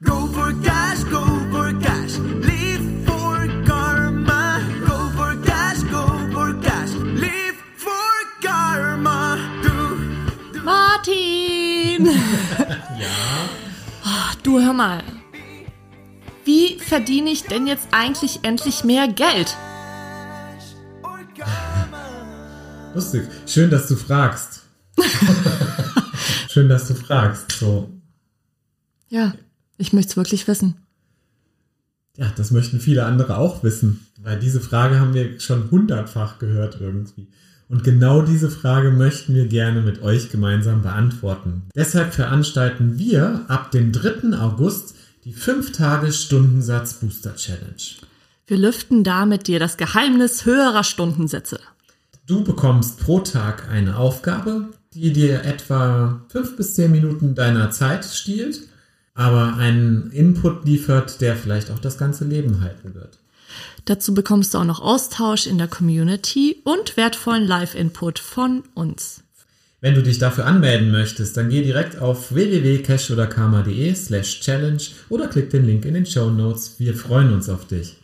Go for cash, go for cash, live for karma. Go for cash, go for cash, live for karma. Du, Martin! ja. du hör mal. Wie verdiene ich denn jetzt eigentlich endlich mehr Geld? Lustig. Schön, dass du fragst. Schön, dass du fragst. So. Ja, ich möchte es wirklich wissen. Ja, das möchten viele andere auch wissen, weil diese Frage haben wir schon hundertfach gehört irgendwie. Und genau diese Frage möchten wir gerne mit euch gemeinsam beantworten. Deshalb veranstalten wir ab dem 3. August die 5-Tage-Stundensatz-Booster-Challenge. Wir lüften da mit dir das Geheimnis höherer Stundensätze. Du bekommst pro Tag eine Aufgabe, die dir etwa 5 bis 10 Minuten deiner Zeit stiehlt, aber einen Input liefert, der vielleicht auch das ganze Leben halten wird. Dazu bekommst du auch noch Austausch in der Community und wertvollen Live-Input von uns. Wenn du dich dafür anmelden möchtest, dann geh direkt auf www.cashoderkarma.de slash challenge oder klick den Link in den Show Notes. Wir freuen uns auf dich.